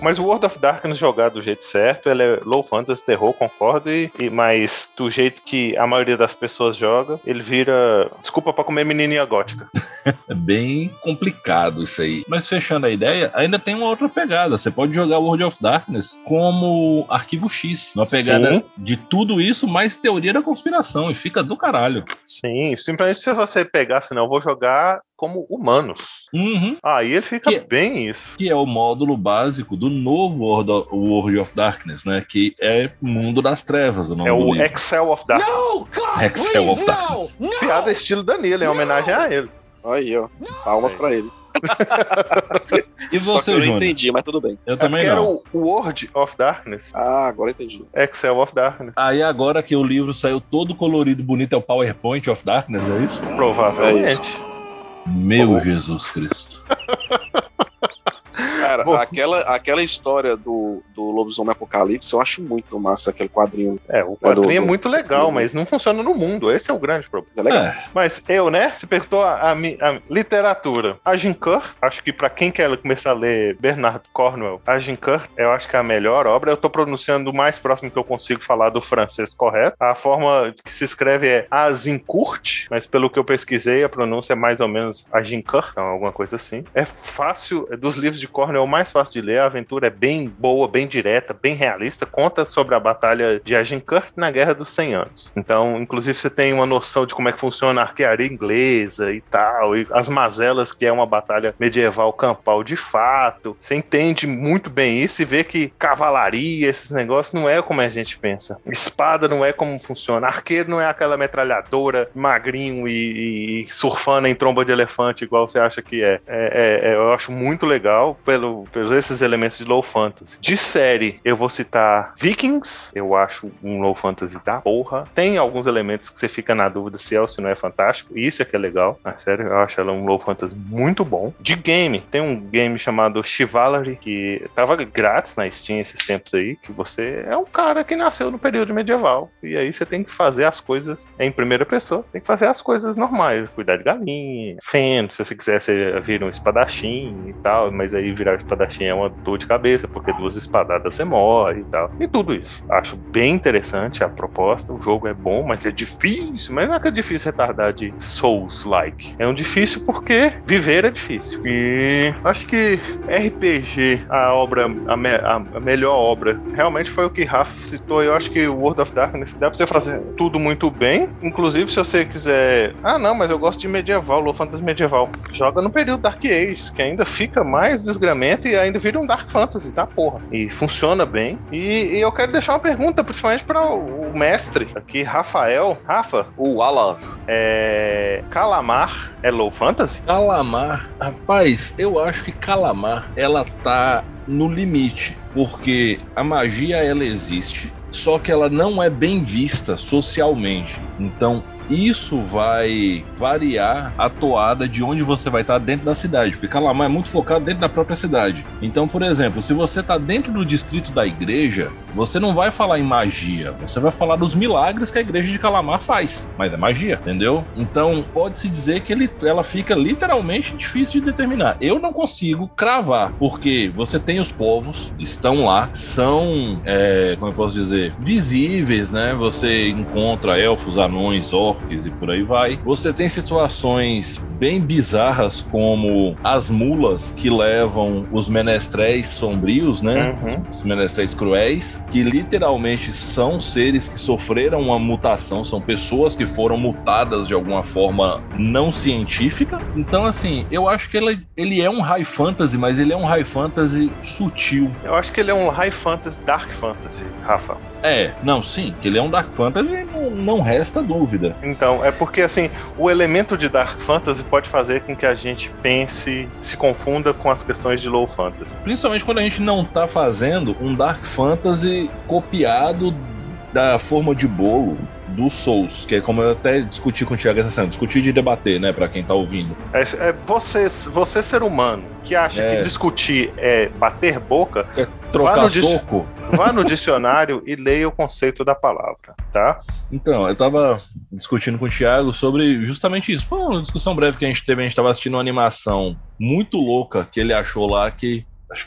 Mas o World of Darkness jogado do jeito certo, ele é low fantasy, terror, concordo, e, e- mas do jeito que a maioria das pessoas joga, ele vira desculpa pra comer menininha gótica. [LAUGHS] É bem complicado isso aí. Mas fechando a ideia, ainda tem uma outra pegada. Você pode jogar World of Darkness como arquivo X. Uma pegada Sim. de tudo isso, mais teoria da conspiração. E fica do caralho. Sim, simplesmente se você pegar assim, não, eu vou jogar como humanos. Uhum. Aí ele fica Que- bem isso. Que é o módulo básico do novo World of, World of Darkness, né? Que é Mundo das Trevas, o nome É o livro. Excel of Darkness. No, God, Excel please, of Darkness. no, no. Piada estilo Danilo, em homenagem a ele. Aí, ó. Palmas pra ele. [LAUGHS] E Só que você, eu não entendi, mas tudo bem. Eu É também era não. o World of Darkness, Ah, agora entendi. Excel of Darkness. Aí agora que o livro saiu todo colorido, bonito, é o PowerPoint of Darkness, é isso? Provavelmente. Meu Bom. Jesus Cristo. Cara, Bom. aquela, aquela história do, do Lobisomem Apocalipse, eu acho muito massa aquele quadrinho. É, o É do- quadrinho é muito legal, do- mas não funciona no mundo. Esse é o grande problema. Mas é legal. É, Mas eu, né? Você perguntou a, a a literatura. A Ginker, acho que pra quem quer começar a ler Bernard Cornwell, a Ginker, eu acho que é a melhor obra. Eu tô pronunciando o mais próximo que eu consigo falar do francês correto. A forma que se escreve é Azincourt, mas pelo que eu pesquisei, a pronúncia é mais ou menos a Ginker, então alguma coisa assim. É fácil, é dos livros de Cornwell é o mais fácil de ler. A aventura é bem boa, bem direta, bem realista. Conta sobre a batalha de Agincourt na Guerra dos 100 Anos. Então, inclusive, você tem uma noção de como é que funciona a arquearia inglesa e tal, e as mazelas, que é uma batalha medieval campal de fato. Você entende muito bem isso e vê que cavalaria, esses negócios, não é como a gente pensa. Espada não é como funciona. Arqueiro não é aquela metralhadora magrinho e, e surfando em tromba de elefante, igual você acha que é. É- é- é- eu acho muito legal pelo, pelos esses elementos de low fantasy. De série, eu vou citar Vikings, eu acho um low fantasy da porra. Tem alguns elementos que você fica na dúvida se é ou se não é fantástico. Isso é que é legal. Na série, eu acho ela um low fantasy muito bom. De game, tem um game chamado Chivalry, que tava grátis na Steam esses tempos aí, que você é um cara que nasceu no período medieval. E aí você tem que fazer as coisas em primeira pessoa. Tem que fazer as coisas normais. Cuidar de galinha, feno, se você quiser, você vira um espadachim e tal. Mas aí virar espadachim é uma dor de cabeça, porque duas espadadas você morre e tal. E tudo isso. Acho bem interessante a proposta. O jogo é bom, mas é difícil. Mas não é que é difícil retardar de Souls-like. É um difícil porque viver é difícil. E acho que RPG, a obra, a, me- a- a melhor obra, realmente foi o que Rafa citou. Eu acho que World of Darkness dá pra você fazer tudo muito bem. Inclusive, se você quiser. Ah, não, mas eu gosto de medieval, Low Fantasy medieval. Joga no período Dark Age, que ainda fica mais desgramento e ainda vira um Dark Fantasy, tá porra. E funciona bem. E, e eu quero deixar uma pergunta, principalmente para o mestre aqui, Rafael. Rafa, O Alan. é. Calamar é Low Fantasy? Calamar, rapaz, eu acho que Calamar ela tá no limite, porque a magia ela existe, só que ela não é bem vista socialmente. Então, isso vai variar a toada de onde você vai estar dentro da cidade, porque Calamar é muito focado dentro da própria cidade. Então, por exemplo, se você está dentro do distrito da igreja, você não vai falar em magia, você vai falar dos milagres que a igreja de Calamar faz, mas é magia, entendeu? Então, pode-se dizer que ele, ela fica literalmente difícil de determinar. Eu não consigo cravar, porque você tem os povos, estão lá, são, é, como eu posso dizer, visíveis, né? Você encontra elfos, anões, orcs e por aí vai. Você tem situações bem bizarras, como as mulas que levam os menestréis sombrios, né? Uhum. Os menestréis cruéis, que literalmente são seres que sofreram uma mutação, são pessoas que foram mutadas de alguma forma não científica. Então, assim, eu acho que ele, ele é um high fantasy, mas ele é um high fantasy sutil. Eu acho que ele é um High Fantasy, Dark Fantasy, Rafa. É, não, sim, que ele é um dark fantasy, não, não resta dúvida. Então, é porque assim, o elemento de Dark Fantasy pode fazer com que a gente pense, se confunda com as questões de Low Fantasy. Principalmente quando a gente não tá fazendo um dark fantasy copiado da forma de bolo do Souls, que é como eu até discuti com o Thiago essa semana, discutir de debater, né, pra quem tá ouvindo. É, é você, você ser humano que acha É. que discutir é bater boca, trocar Vá soco. Vá no dicionário e leia o conceito da palavra, tá? Então, eu tava discutindo com o Thiago sobre justamente isso. Foi uma discussão breve que a gente teve, a gente tava assistindo uma animação muito louca que ele achou lá que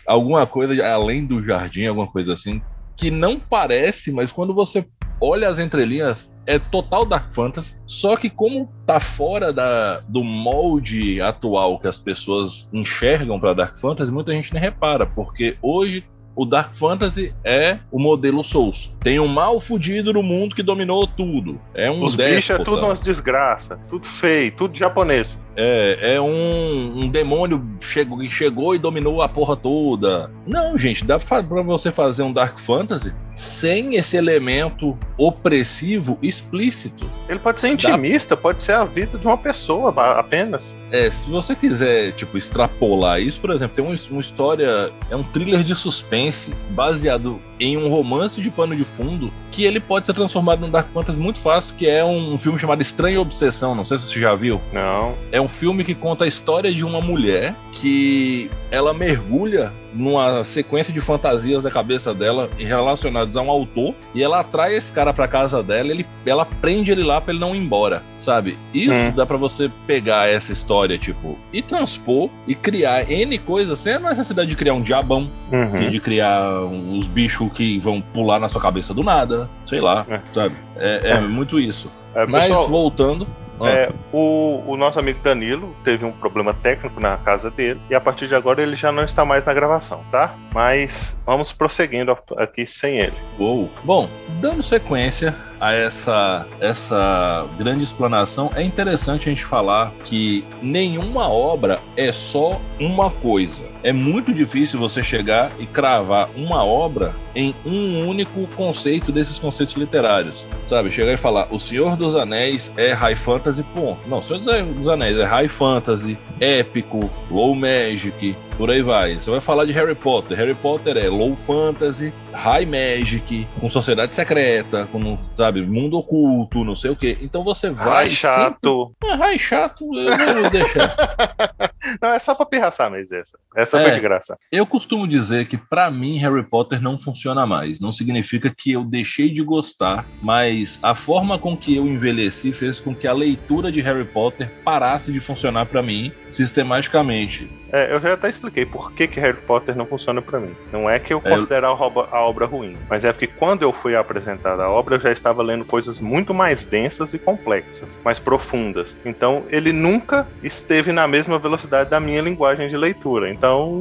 alguma coisa além do jardim, alguma coisa assim, que não parece, mas quando você olha as entrelinhas, é total Dark Fantasy, só que como tá fora da, do molde atual que as pessoas enxergam para Dark Fantasy, muita gente nem repara, porque hoje o Dark Fantasy é o modelo Souls. Tem um mal fudido no mundo que dominou tudo. É um Os bichos é tudo umas desgraças, tudo feio, tudo japonês. É, é um, um demônio chegou, que chegou e dominou a porra toda. Não, gente, dá pra, pra você fazer um Dark Fantasy sem esse elemento opressivo explícito. Ele pode ser intimista, pode ser a vida de uma pessoa apenas. É, se você quiser, tipo, extrapolar isso, por exemplo, tem uma, uma história, é um thriller de suspense baseado em um romance de pano de fundo que ele pode ser transformado num Dark Fantasy muito fácil, que é um, filme chamado Estranha Obsessão, não sei se você já viu. Não. É um filme que conta a história de uma mulher que ela mergulha numa sequência de fantasias da cabeça dela relacionadas a um autor e ela atrai esse cara pra casa dela, ele, ela prende ele lá pra ele não ir embora, sabe? Isso Hum. dá pra você pegar essa história, tipo, e transpor e criar N coisas sem a necessidade de criar um diabão, Uhum. de criar uns bichos que vão pular na sua cabeça do nada, sei lá, É. sabe? É, é muito isso. É, Mas pessoal, voltando. ó, é, o, o nosso amigo Danilo teve um problema técnico na casa dele e a partir de agora ele já não está mais na gravação, tá? Mas vamos prosseguindo aqui sem ele. Uou. Bom, dando sequência a essa, essa grande explanação, é interessante a gente falar que nenhuma obra é só uma coisa. É muito difícil você chegar e cravar uma obra em um único conceito desses conceitos literários. Sabe? Chegar e falar: O Senhor dos Anéis é high fantasy, ponto. Não, Senhor dos Anéis é high fantasy, épico, low magic, por aí vai. Você vai falar de Harry Potter. Harry Potter é low fantasy, high magic, com sociedade secreta, com, sabe, mundo oculto, não sei o quê. Então você vai. Ai, chato. sempre- Ah, Ai, chato, eu vou deixar. [LAUGHS] Não, é só pra pirraçar, mas essa. Essa É. foi de graça. Eu costumo dizer que pra mim Harry Potter não funciona mais. Não significa que eu deixei de gostar, mas a forma com que eu envelheci fez com que a leitura de Harry Potter parasse de funcionar pra mim sistematicamente. É, eu já até expliquei por que, que Harry Potter não funciona pra mim. Não é que eu É, eu- a, obra, ruim, mas é porque quando eu fui apresentar a obra, eu já estava lendo coisas muito mais densas e complexas, mais profundas. Então, ele nunca esteve na mesma velocidade da minha linguagem de leitura. Então,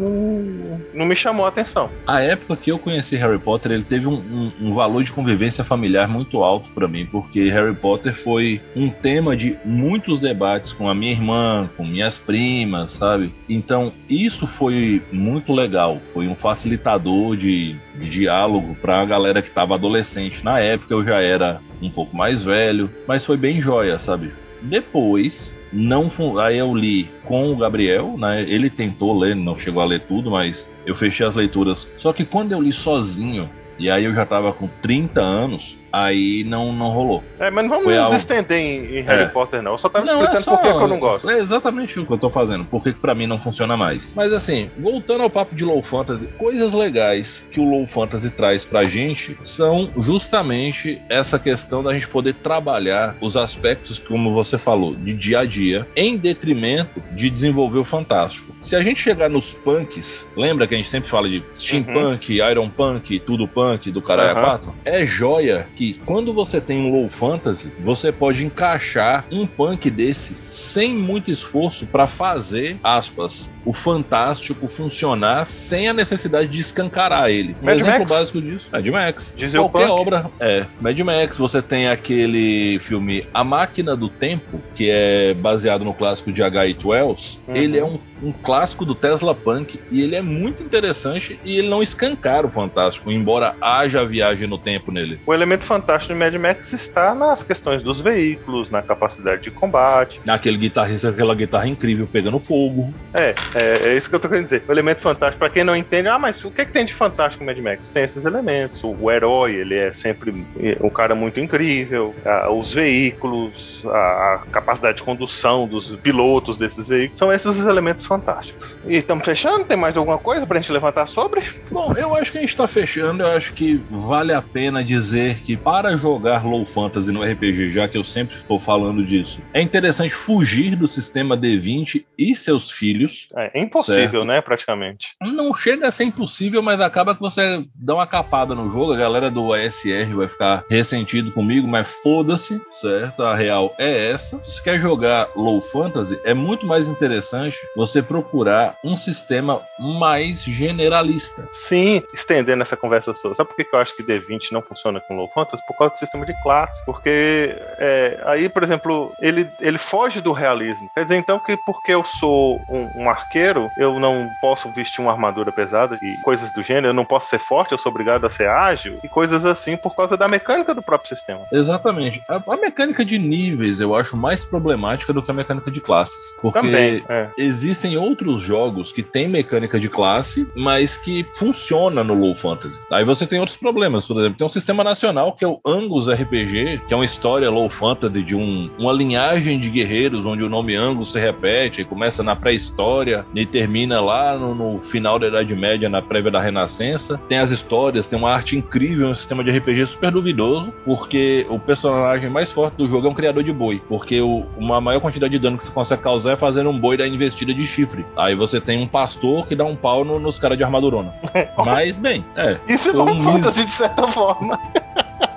não- me chamou a atenção. A época que eu conheci Harry Potter, ele teve um, um- um valor de convivência familiar muito alto pra mim, porque Harry Potter foi um tema de muitos debates com a minha irmã, com minhas primas, sabe? Então, isso foi muito legal. Foi um facilitador de, de diálogo pra galera que tava adolescente. Na época eu já era um pouco mais velho, mas foi bem joia, sabe? Depois, não aí eu li com o Gabriel, né? Ele tentou ler, não chegou a ler tudo, mas eu fechei as leituras. Só que quando eu li sozinho, e aí eu já tava com 30 anos, aí não, não rolou. É, mas não vamos Foi nos algo- estender em, em Harry É. Potter, não. Eu só tava Não, explicando é só- por que, eu não gosto. É exatamente o que eu tô fazendo. Por que pra mim não funciona mais? Mas assim, voltando ao papo de Low Fantasy, coisas legais que o Low Fantasy traz pra gente são justamente essa questão da gente poder trabalhar os aspectos, como você falou, de dia a dia, em detrimento de desenvolver o fantástico. Se a gente chegar nos punks, lembra que a gente sempre fala de steampunk, iron punk, tudo punk, do caralho Aham. quatro? É joia que quando você tem um low fantasy, você pode encaixar um punk desse sem muito esforço pra fazer, aspas, o fantástico funcionar sem a necessidade de escancarar ele. Um Mad exemplo Max? básico disso, Mad Max. Diesel Qualquer Punk? obra é. Mad Max, você tem aquele filme A Máquina do Tempo, que é baseado no clássico de H.H. Wells. Uhum. Ele é um, um clássico do Tesla Punk e ele é muito interessante e ele não escancara o fantástico, embora haja viagem no tempo nele. O elemento fantástico de Mad Max está nas questões dos veículos, na capacidade de combate. Aquele guitarrista aquela guitarra incrível pegando fogo. É, É, é isso que eu tô querendo dizer. O elemento fantástico, pra quem não entende, ah, mas o que, é que tem de fantástico no Mad Max? Tem esses elementos. O, o herói, ele é sempre um cara muito incrível. A, os veículos, a, a, capacidade de condução dos pilotos desses veículos. São esses os elementos fantásticos. E estamos fechando? Tem mais alguma coisa pra gente levantar sobre? Bom, eu acho que a gente tá fechando. Eu acho que vale a pena dizer que para jogar Low Fantasy no RPG, já que eu sempre estou falando disso, é interessante fugir do sistema D20 e seus filhos. É, impossível, certo? né? Praticamente. Não chega a ser impossível, mas acaba que você dá uma capada no jogo. A galera do ASR vai ficar ressentido comigo, mas foda-se, certo? A real é essa. Se você quer jogar Low Fantasy, é muito mais interessante você procurar um sistema mais generalista. Sim, estendendo essa conversa sua. Sabe por que eu acho que D20 não funciona com Low Fantasy? Por causa do sistema de classe. Porque é, aí, por exemplo, ele, ele foge do realismo. Quer dizer, então, que porque eu sou um, um arqueiro, eu não posso vestir uma armadura pesada e coisas do gênero, eu não posso ser forte, eu sou obrigado a ser ágil e coisas assim por causa da mecânica do próprio sistema. Exatamente. A, a mecânica de níveis eu acho mais problemática do que a mecânica de classes. Porque Também, é. existem outros jogos que têm mecânica de classe, mas que funciona no Low Fantasy. Aí você tem outros problemas, por exemplo, tem um sistema nacional que é o Angus RPG, que é uma história Low Fantasy de um, uma linhagem de guerreiros onde o nome Angus se repete e começa na pré-história e termina lá no, no, final da Idade Média, na prévia da Renascença. Tem as histórias, tem uma arte incrível, um sistema de RPG super duvidoso, porque o personagem mais forte do jogo é um criador de boi, porque o, uma maior quantidade de dano que você consegue causar é fazendo um boi da investida de chifre. Aí você tem um pastor que dá um pau no, nos caras de armadurona. [LAUGHS] Mas, bem, é. Isso é um fantasy de certa forma.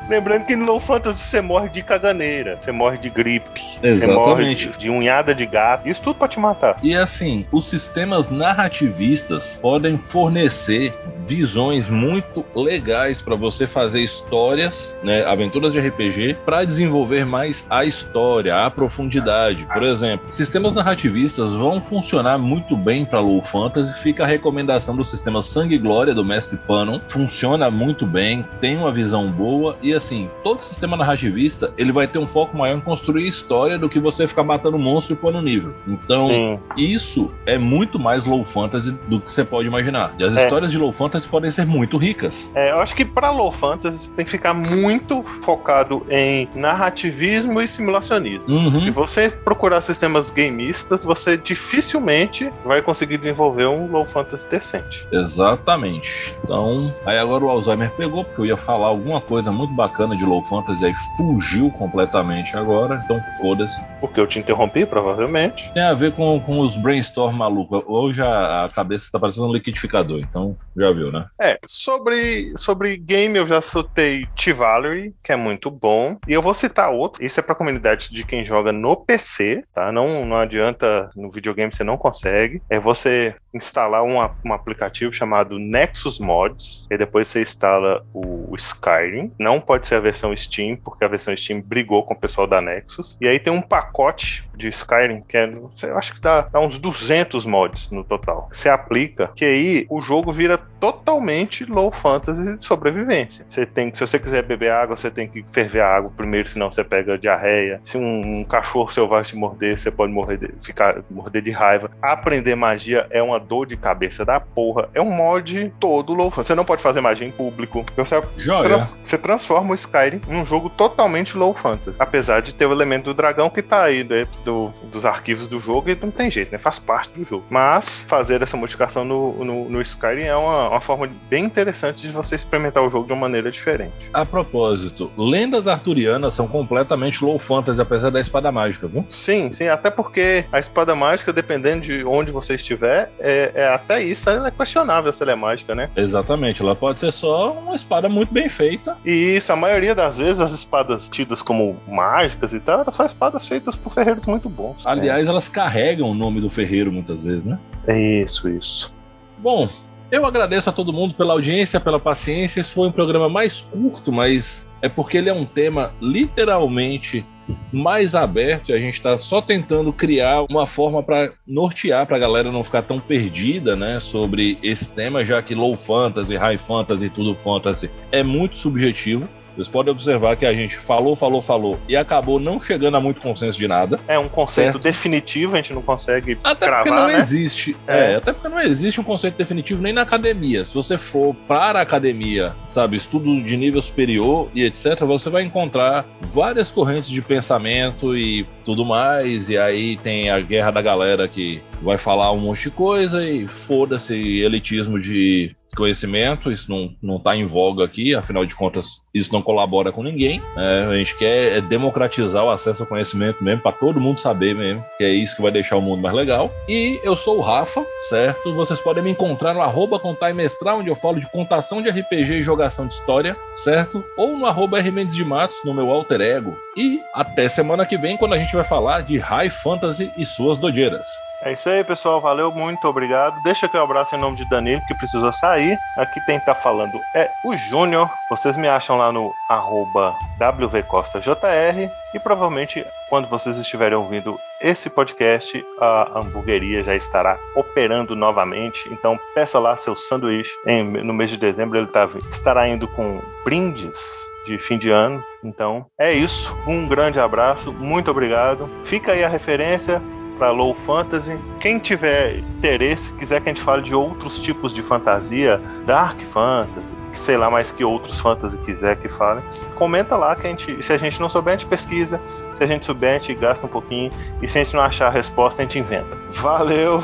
Lembrando que no Low Fantasy você morre de caganeira, você morre de gripe, Exatamente. você morre de, de unhada de gato, isso tudo pode te matar. E assim, os sistemas narrativistas podem fornecer visões muito legais para você fazer histórias, né, aventuras de RPG, para desenvolver mais a história, a profundidade. Por exemplo, sistemas narrativistas vão funcionar muito bem para Low Fantasy. Fica a recomendação do sistema Sangue e Glória do Mestre Panon, funciona muito bem, tem uma visão boa e assim, todo sistema narrativista, ele vai ter um foco maior em construir história do que você ficar matando monstro e pôr no nível. Então, Sim. isso é muito mais low fantasy do que você pode imaginar. E as é. histórias de low fantasy podem ser muito ricas. É, eu acho que para low fantasy tem que ficar muito focado em narrativismo e simulacionismo. Uhum. Se você procurar sistemas gameistas, você dificilmente vai conseguir desenvolver um low fantasy decente. Exatamente. Então, aí agora o Alzheimer pegou, porque eu ia falar alguma coisa muito bacana bacana de Low Fantasy aí fugiu completamente agora, então foda-se. Porque eu te interrompi, provavelmente. Tem a ver com, com os brainstorm malucos. Hoje a, a cabeça tá parecendo um liquidificador, então já viu, né? É, sobre, sobre game eu já soltei T-Valerie, que é muito bom. E eu vou citar outro. Isso é pra comunidade de quem joga no PC, tá? Não, não adianta no videogame você não consegue. É você instalar um, um aplicativo chamado Nexus Mods, e depois você instala o, o Skyrim. Não pode ser a versão Steam, porque a versão Steam brigou com o pessoal da Nexus. E aí tem um pacote de Skyrim que é, eu acho que dá, dá uns 200 mods no total. Você aplica, que aí o jogo vira totalmente low fantasy de sobrevivência. Você tem, se você quiser beber água, você tem que ferver a água primeiro, senão você pega diarreia. Se um, um cachorro selvagem te morder, você pode morrer de, ficar morder de raiva. Aprender magia é uma dor de cabeça da porra. É um mod todo low fantasy. Você não pode fazer magia em público. Você, trans, você transforma o Skyrim um jogo totalmente low fantasy. Apesar de ter o elemento do dragão que tá aí dentro do, dos arquivos do jogo e não tem jeito, né? Faz parte do jogo. Mas fazer essa modificação no, no, no Skyrim é uma, uma forma bem interessante de você experimentar o jogo de uma maneira diferente. A propósito, lendas arturianas são completamente low fantasy, apesar da espada mágica, viu? Sim, sim. Até porque a espada mágica, dependendo de onde você estiver, é, é até isso ela é questionável se ela é mágica, né? Exatamente. Ela pode ser só uma espada muito bem feita. E isso, a maioria das vezes, as espadas tidas como mágicas e tal, eram só espadas feitas por ferreiros muito bons. Aliás, é. elas carregam o nome do ferreiro muitas vezes, né? É isso, isso. Bom, eu agradeço a todo mundo pela audiência, pela paciência. Esse foi um programa mais curto, mas é porque ele é um tema literalmente mais aberto e a gente está só tentando criar uma forma para nortear para a galera não ficar tão perdida, né, sobre esse tema, já que low fantasy, high fantasy, tudo fantasy é muito subjetivo. Vocês podem observar que a gente falou, falou, falou e acabou não chegando a muito consenso de nada. É um conceito Certo. definitivo, a gente não consegue Até cravar, porque não né? existe. É. É. até porque não existe um conceito definitivo nem na academia. Se você for para a academia, sabe, estudo de nível superior e etc., você vai encontrar várias correntes de pensamento e tudo mais. E aí tem a guerra da galera que vai falar um monte de coisa e foda-se elitismo de conhecimento, isso não, não tá em voga aqui, afinal de contas, isso não colabora com ninguém. né? a gente quer é democratizar o acesso ao conhecimento mesmo, para todo mundo saber mesmo, que é isso que vai deixar o mundo mais legal. E eu sou o Rafa, certo? Vocês podem me encontrar no arroba Contar Mestrar, onde eu falo de contação de RPG e jogação de história, certo? Ou no arroba Mendes de Matos, no meu alter ego. E até semana que vem, quando a gente vai falar de High Fantasy e suas dodeiras. É isso aí, pessoal. Valeu, muito obrigado. Deixa aqui o abraço em nome de Danilo, que precisou sair. Aqui quem tá falando é o Júnior. Vocês me acham lá no arroba WVCostaJR. E provavelmente, quando vocês estiverem ouvindo esse podcast, a hamburgueria já estará operando novamente. Então peça lá seu sanduíche. Em- no mês de dezembro ele tá- estará indo com brindes de fim de ano. Então é isso. Um grande abraço, muito obrigado. Fica aí a referência para Low Fantasy. Quem tiver interesse, quiser que a gente fale de outros tipos de fantasia, Dark Fantasy, sei lá mais que outros fantasy quiser que fale, comenta lá que a gente, se a gente não souber, a gente pesquisa. Se a gente souber, a gente gasta um pouquinho. E se a gente não achar a resposta, a gente inventa. Valeu,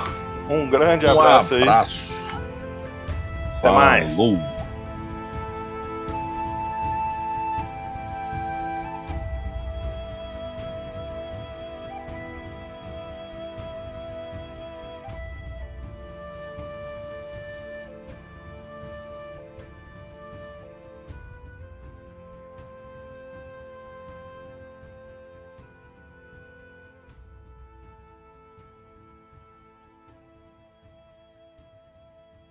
um grande Um abraço aí. abraço. Até mais. Falou.